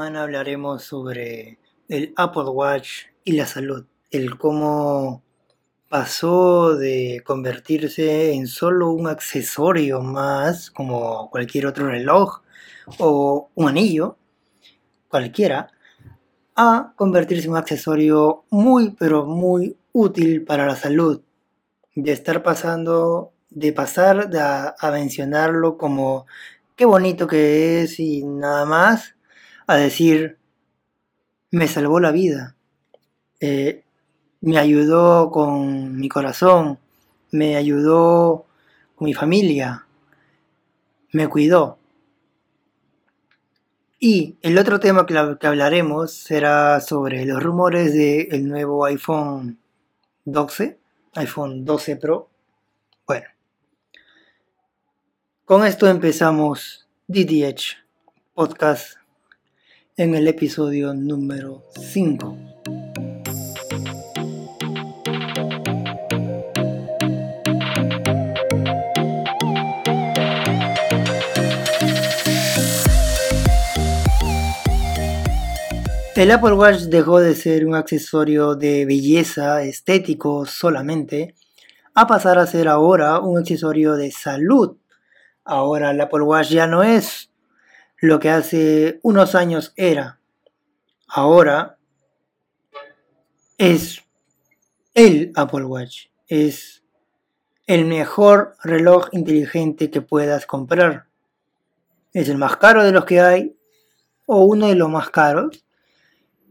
Semana hablaremos sobre el Apple Watch y la salud, el cómo pasó de convertirse en solo un accesorio más, como cualquier otro reloj o un anillo, cualquiera, a convertirse en un accesorio muy, pero muy útil para la salud. De estar pasando, de pasar a, a mencionarlo como qué bonito que es y nada más, a decir, me salvó la vida, eh, me ayudó con mi corazón, me ayudó con mi familia, me cuidó. Y el otro tema que, hablaremos será sobre los rumores del nuevo iPhone 12, iPhone 12 Pro. Bueno, con esto empezamos DDH Podcast en el episodio número 5. El Apple Watch dejó de ser un accesorio de belleza estético solamente a pasar a ser ahora un accesorio de salud. Ahora el Apple Watch ya no es lo que hace unos años era. Ahora es el Apple Watch. Es el mejor reloj inteligente que puedas comprar. Es el más caro de los que hay o uno de los más caros.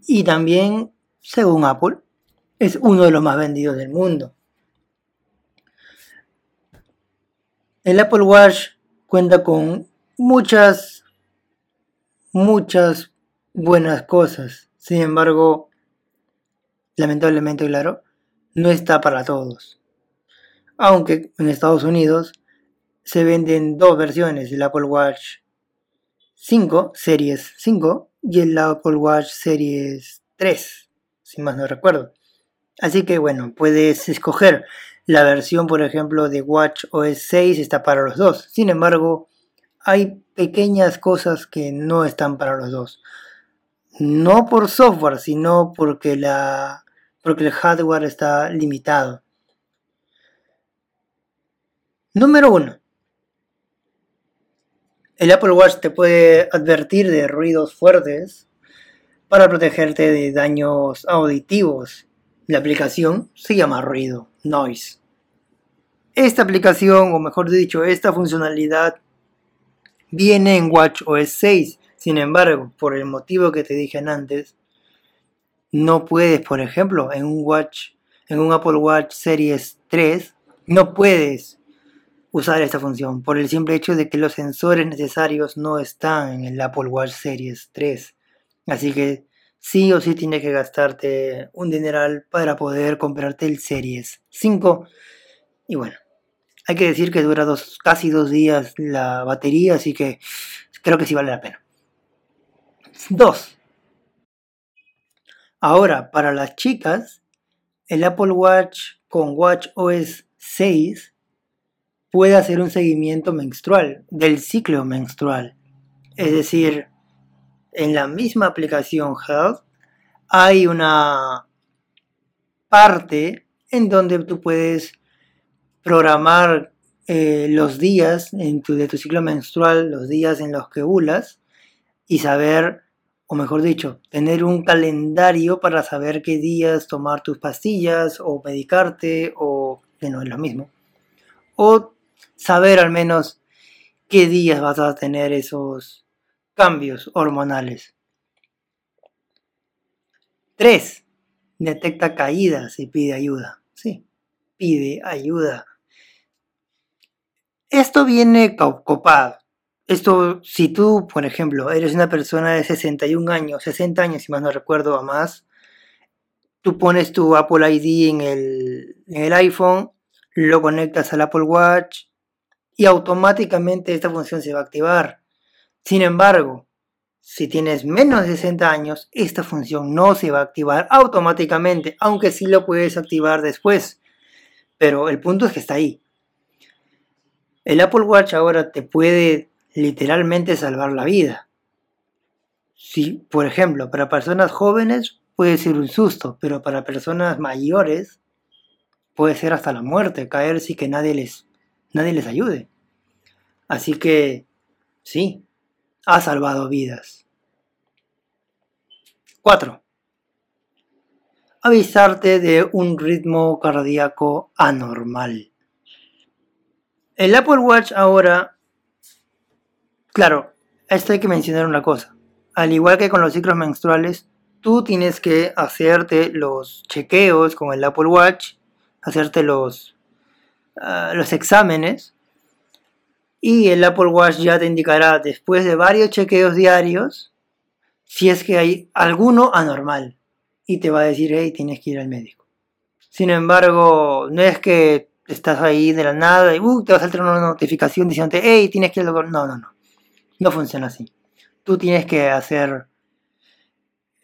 Y también, según Apple, es uno de los más vendidos del mundo. El Apple Watch cuenta con muchas muchas buenas cosas. Sin embargo, lamentablemente, claro, no está para todos. Aunque en Estados Unidos se venden dos versiones, el Apple Watch 5, Series 5, y el Apple Watch Series 3, si más no recuerdo. Así que bueno, puedes escoger la versión, por ejemplo, de Watch OS 6, está para los dos. Sin embargo, hay pequeñas cosas que no están para los dos. No por software, sino porque, la, porque el hardware está limitado. Número 1. El Apple Watch te puede advertir de ruidos fuertes para protegerte de daños auditivos. La aplicación se llama Ruido, Noise. Esta aplicación, o mejor dicho, esta funcionalidad viene en WatchOS 6. Sin embargo, por el motivo que te dije antes, no puedes, por ejemplo, en un Watch, en un Apple Watch Series 3, no puedes usar esta función por el simple hecho de que los sensores necesarios no están en el Apple Watch Series 3. Así que sí o sí tienes que gastarte un dineral para poder comprarte el Series 5. Y bueno, hay que decir que dura dos, casi dos días la batería, así que creo que sí vale la pena. Dos. Ahora, para las chicas, el Apple Watch con Watch OS 6 puede hacer un seguimiento menstrual, del ciclo menstrual. Es decir, en la misma aplicación Health hay una parte en donde tú puedes programar eh, los días de tu ciclo menstrual, los días en los que ovulas, y saber, o mejor dicho, tener un calendario para saber qué días tomar tus pastillas o medicarte, o no es lo mismo. O saber al menos qué días vas a tener esos cambios hormonales. 3. Detecta caídas y pide ayuda. Sí, pide ayuda. Esto viene copado. Esto, si tú, por ejemplo, eres una persona de 61 años, 60 años, si más no recuerdo, a más, tú pones tu Apple ID en el, en el iPhone, lo conectas al Apple Watch y automáticamente esta función se va a activar. Sin embargo, si tienes menos de 60 años, esta función no se va a activar automáticamente, aunque sí lo puedes activar después. Pero el punto es que está ahí. El Apple Watch ahora te puede literalmente salvar la vida. Si, por ejemplo, para personas jóvenes puede ser un susto, pero para personas mayores puede ser hasta la muerte, caer sin que nadie les, nadie les ayude. Así que, sí, ha salvado vidas. 4. Avisarte de un ritmo cardíaco anormal. El Apple Watch ahora, claro, esto hay que mencionar una cosa. Al igual que con los ciclos menstruales, tú tienes que hacerte los chequeos con el Apple Watch hacerte los, ah, los exámenes y el Apple Watch ya te indicará después de varios chequeos diarios si es que hay alguno anormal y te va a decir, hey, tienes que ir al médico. Sin embargo, no es que estás ahí de la nada y uh, te va a saltar una notificación diciéndote, hey, tienes que. No, no, no. No funciona así. Tú tienes que hacer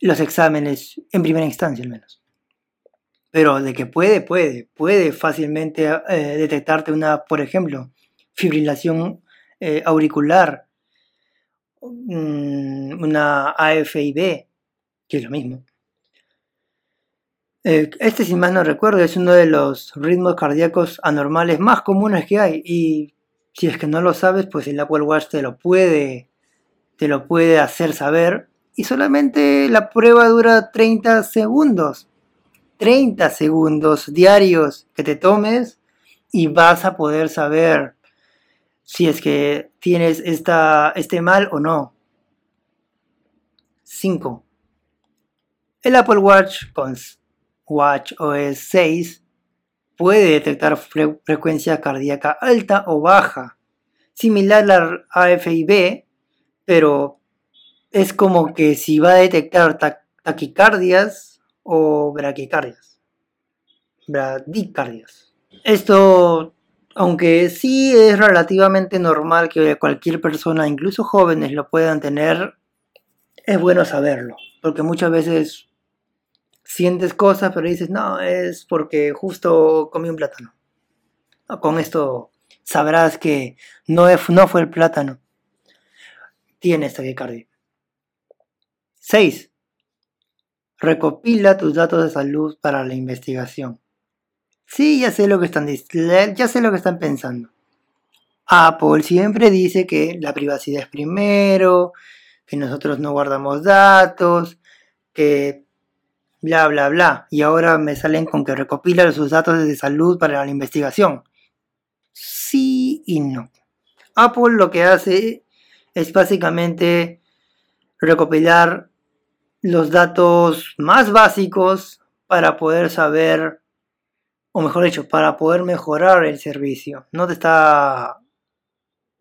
los exámenes en primera instancia al menos. Pero de que puede, puede, puede fácilmente eh, detectarte una, por ejemplo, fibrilación eh, auricular, mm, una AFIB, que es lo mismo. Eh, este, si más no recuerdo, es uno de los ritmos cardíacos anormales más comunes que hay. Y si es que no lo sabes, pues el Apple Watch te lo puede, te lo puede hacer saber. Y solamente la prueba dura 30 segundos. 30 segundos diarios que te tomes y vas a poder saber si es que tienes esta, este mal o no. 5. El Apple Watch con Watch OS 6 puede detectar frecuencia cardíaca alta o baja, similar al AFIB, pero es como que si va a detectar taquicardias o braquicardias. Bradicardias. Esto, aunque sí es relativamente normal que cualquier persona, incluso jóvenes, lo puedan tener, es bueno saberlo. Porque muchas veces sientes cosas, pero dices, no, es porque justo comí un plátano. Con esto sabrás que no, no fue el plátano. Tienes taquicardia. 6 recopila tus datos de salud para la investigación. Sí, ya sé lo que están, ya sé lo que están pensando. Apple siempre dice que la privacidad es primero, que nosotros no guardamos datos, que bla, bla, bla. Y ahora me salen con que recopila sus datos de salud para la investigación. Sí y no. Apple lo que hace es básicamente recopilar los datos más básicos para poder saber, o mejor dicho, para poder mejorar el servicio. No te está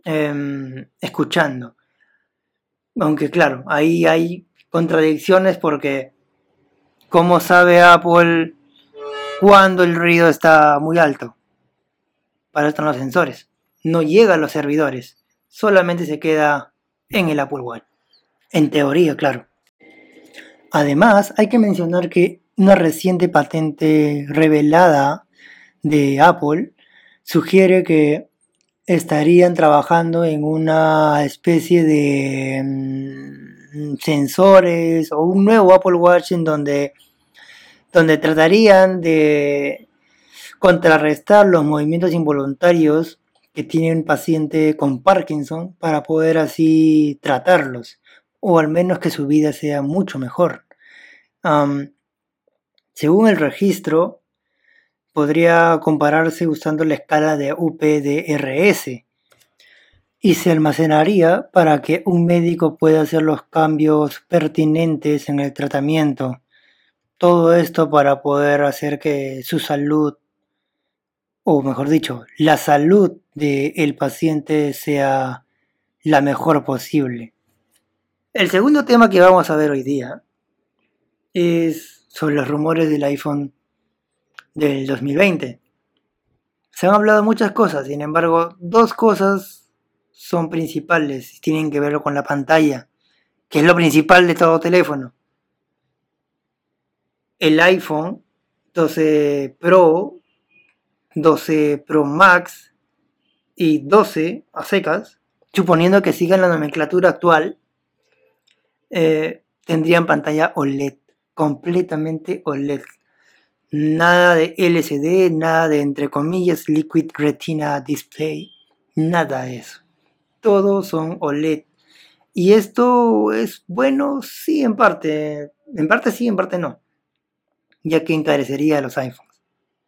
em, escuchando. Aunque claro, ahí hay contradicciones porque ¿cómo sabe Apple cuando el ruido está muy alto? Para están los sensores. No llega a los servidores, solamente se queda en el Apple Watch. En teoría, claro. Además, hay que mencionar que una reciente patente revelada de Apple sugiere que estarían trabajando en una especie de mm, sensores o un nuevo Apple Watch en donde, donde tratarían de contrarrestar los movimientos involuntarios que tiene un paciente con Parkinson para poder así tratarlos o al menos que su vida sea mucho mejor. Según el registro, podría compararse usando la escala de UPDRS y se almacenaría para que un médico pueda hacer los cambios pertinentes en el tratamiento. Todo esto para poder hacer que su salud, o mejor dicho, la salud del paciente sea la mejor posible. El segundo tema que vamos a ver hoy día es sobre los rumores del iPhone del 2020. Se han hablado muchas cosas, sin embargo, dos cosas son principales tienen que ver con la pantalla, que es lo principal de todo teléfono. El iPhone 12 Pro, 12 Pro Max y 12 a secas, suponiendo que sigan la nomenclatura actual, eh, tendrían pantalla OLED, completamente OLED. Nada de LCD, nada de entre comillas Liquid Retina Display, nada de eso. Todos son OLED. Y esto es bueno, sí, en parte. En parte sí, en parte no. Ya que encarecería los iPhones.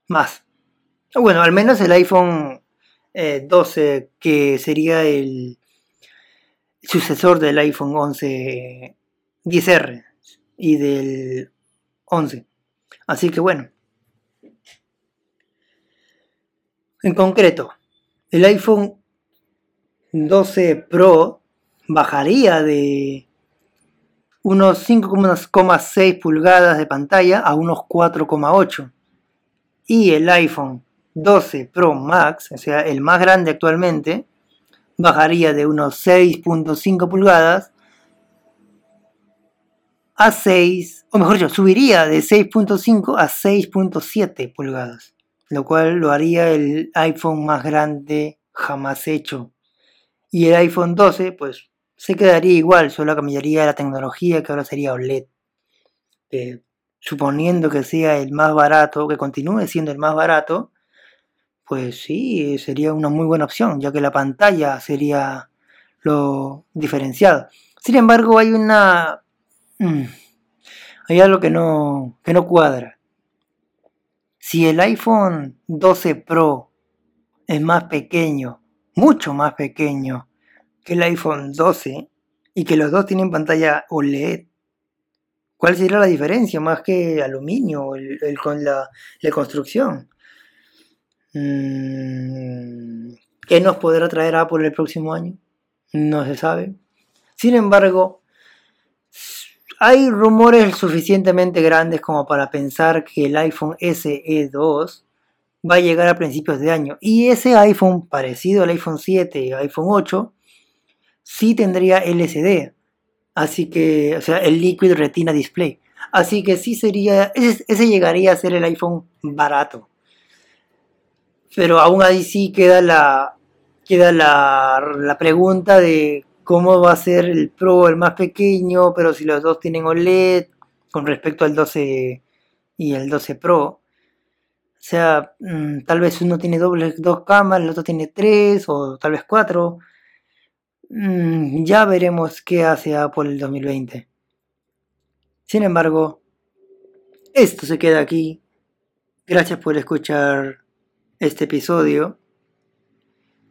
Más. Bueno, al menos el iPhone 12, eh, que sería el sucesor del iPhone 11 10R y del 11. Así que bueno. En concreto, el iPhone 12 Pro bajaría de unos 5,6 pulgadas de pantalla a unos 4,8. Y el iPhone 12 Pro Max, o sea, el más grande actualmente, bajaría de unos 6.5 pulgadas a 6, o mejor dicho, subiría de 6.5 a 6.7 pulgadas, lo cual lo haría el iPhone más grande jamás hecho. Y el iPhone 12, pues, se quedaría igual, solo cambiaría la tecnología que ahora sería OLED. Eh, suponiendo que sea el más barato, que continúe siendo el más barato, pues sí, sería una muy buena opción, ya que la pantalla sería lo diferenciado. Sin embargo, hay una... Mm, hay algo que no, que no cuadra. Si el iPhone 12 Pro es más pequeño, mucho más pequeño que el iPhone 12, y que los dos tienen pantalla OLED, ¿cuál sería la diferencia más que aluminio el, con la construcción? Mm, ¿Qué nos podrá traer Apple el próximo año? No se sabe. Sin embargo, hay rumores suficientemente grandes como para pensar que el iPhone SE 2 va a llegar a principios de año. Y ese iPhone, parecido al iPhone 7 y iPhone 8, sí tendría LCD. Así que, o sea, el Liquid Retina Display. Así que sí sería, ese llegaría a ser el iPhone barato pero aún ahí sí queda la, queda la, pregunta de cómo va a ser el Pro el más pequeño, pero si los dos tienen OLED con respecto al 12 y el 12 Pro. O sea, mm, tal vez uno tiene doble, dos cámaras, el otro tiene tres o tal vez cuatro. Mm, ya veremos qué hace Apple el 2020. Sin embargo, esto se queda aquí. Gracias por escuchar este episodio.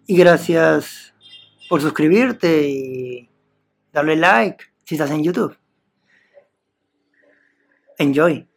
Y gracias por suscribirte y darle like si estás en YouTube. Enjoy.